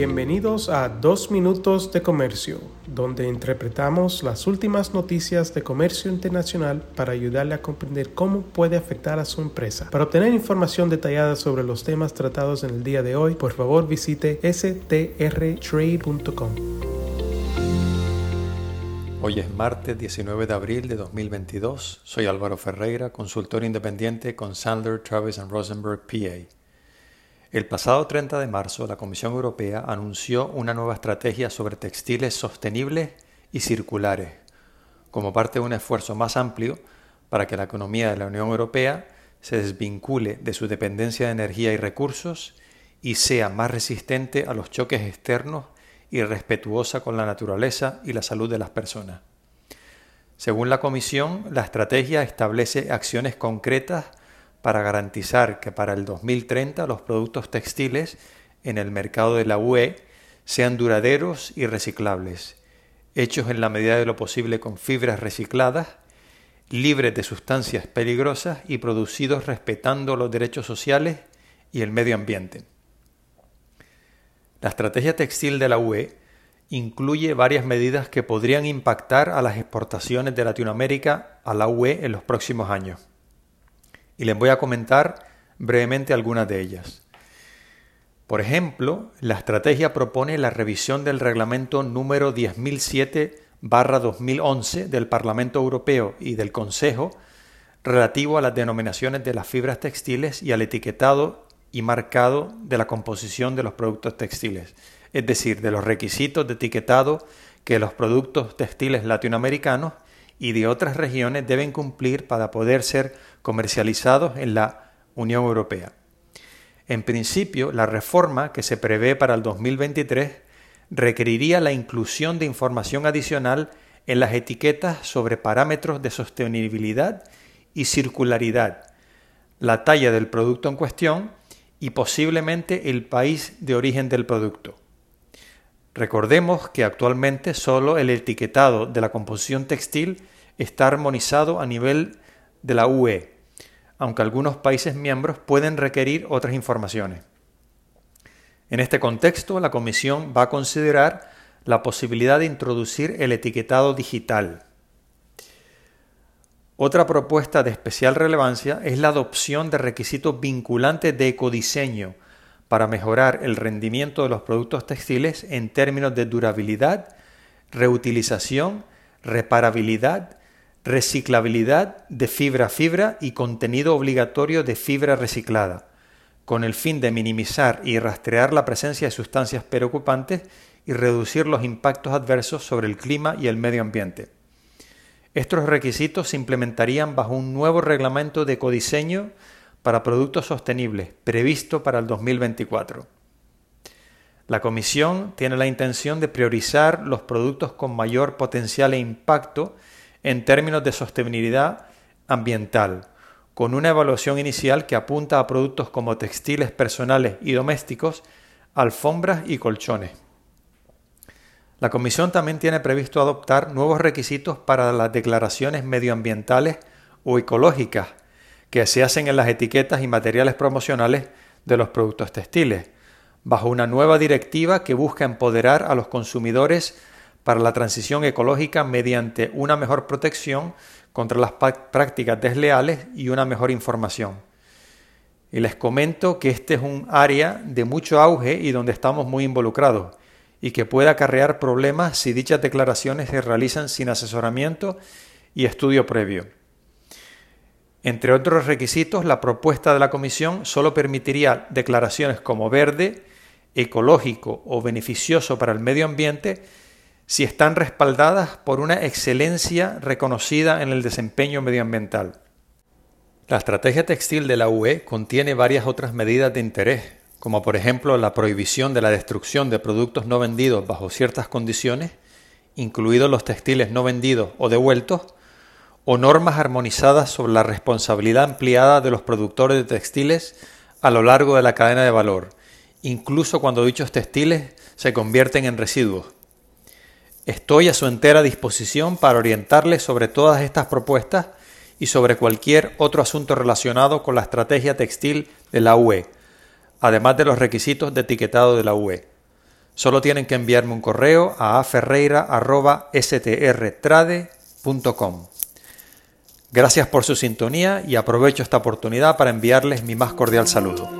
Bienvenidos a Dos Minutos de Comercio, donde interpretamos las últimas noticias de comercio internacional para ayudarle a comprender cómo puede afectar a su empresa. Para obtener información detallada sobre los temas tratados en el día de hoy, por favor visite strtrade.com. Hoy es martes 19 de abril de 2022. Soy Álvaro Ferreira, consultor independiente con Sandler, Travis Rosenberg, PA. El pasado 30 de marzo, la Comisión Europea anunció una nueva estrategia sobre textiles sostenibles y circulares, como parte de un esfuerzo más amplio para que la economía de la Unión Europea se desvincule de su dependencia de energía y recursos y sea más resistente a los choques externos y respetuosa con la naturaleza y la salud de las personas. Según la Comisión, la estrategia establece acciones concretas para garantizar que para el 2030 los productos textiles en el mercado de la UE sean duraderos y reciclables, hechos en la medida de lo posible con fibras recicladas, libres de sustancias peligrosas y producidos respetando los derechos sociales y el medio ambiente. La estrategia textil de la UE incluye varias medidas que podrían impactar a las exportaciones de Latinoamérica a la UE en los próximos años y les voy a comentar brevemente algunas de ellas. Por ejemplo, la estrategia propone la revisión del reglamento número 10007-2011 del Parlamento Europeo y del Consejo relativo a las denominaciones de las fibras textiles y al etiquetado y marcado de la composición de los productos textiles, es decir, de los requisitos de etiquetado que los productos textiles latinoamericanos y de otras regiones deben cumplir para poder ser comercializados en la Unión Europea. En principio, la reforma que se prevé para el 2023 requeriría la inclusión de información adicional en las etiquetas sobre parámetros de sostenibilidad y circularidad, la talla del producto en cuestión y posiblemente el país de origen del producto. Recordemos que actualmente solo el etiquetado de la composición textil está armonizado a nivel de la UE, aunque algunos países miembros pueden requerir otras informaciones. En este contexto, la Comisión va a considerar la posibilidad de introducir el etiquetado digital. Otra propuesta de especial relevancia es la adopción de requisitos vinculantes de ecodiseño para mejorar el rendimiento de los productos textiles en términos de durabilidad, reutilización, reparabilidad, reciclabilidad de fibra a fibra y contenido obligatorio de fibra reciclada, con el fin de minimizar y rastrear la presencia de sustancias preocupantes y reducir los impactos adversos sobre el clima y el medio ambiente. Estos requisitos se implementarían bajo un nuevo reglamento de codiseño para productos sostenibles, previsto para el 2024. La Comisión tiene la intención de priorizar los productos con mayor potencial e impacto en términos de sostenibilidad ambiental, con una evaluación inicial que apunta a productos como textiles personales y domésticos, alfombras y colchones. La Comisión también tiene previsto adoptar nuevos requisitos para las declaraciones medioambientales o ecológicas que se hacen en las etiquetas y materiales promocionales de los productos textiles, bajo una nueva directiva que busca empoderar a los consumidores para la transición ecológica mediante una mejor protección contra las prácticas desleales y una mejor información. Y les comento que este es un área de mucho auge y donde estamos muy involucrados y que puede acarrear problemas si dichas declaraciones se realizan sin asesoramiento y estudio previo. Entre otros requisitos, la propuesta de la Comisión solo permitiría declaraciones como verde, ecológico o beneficioso para el medio ambiente si están respaldadas por una excelencia reconocida en el desempeño medioambiental. La estrategia textil de la UE contiene varias otras medidas de interés, como por ejemplo la prohibición de la destrucción de productos no vendidos bajo ciertas condiciones, incluidos los textiles no vendidos o devueltos, o normas armonizadas sobre la responsabilidad ampliada de los productores de textiles a lo largo de la cadena de valor, incluso cuando dichos textiles se convierten en residuos. Estoy a su entera disposición para orientarles sobre todas estas propuestas y sobre cualquier otro asunto relacionado con la estrategia textil de la UE, además de los requisitos de etiquetado de la UE. Solo tienen que enviarme un correo a aferreira.strtrade.com. Gracias por su sintonía y aprovecho esta oportunidad para enviarles mi más cordial saludo.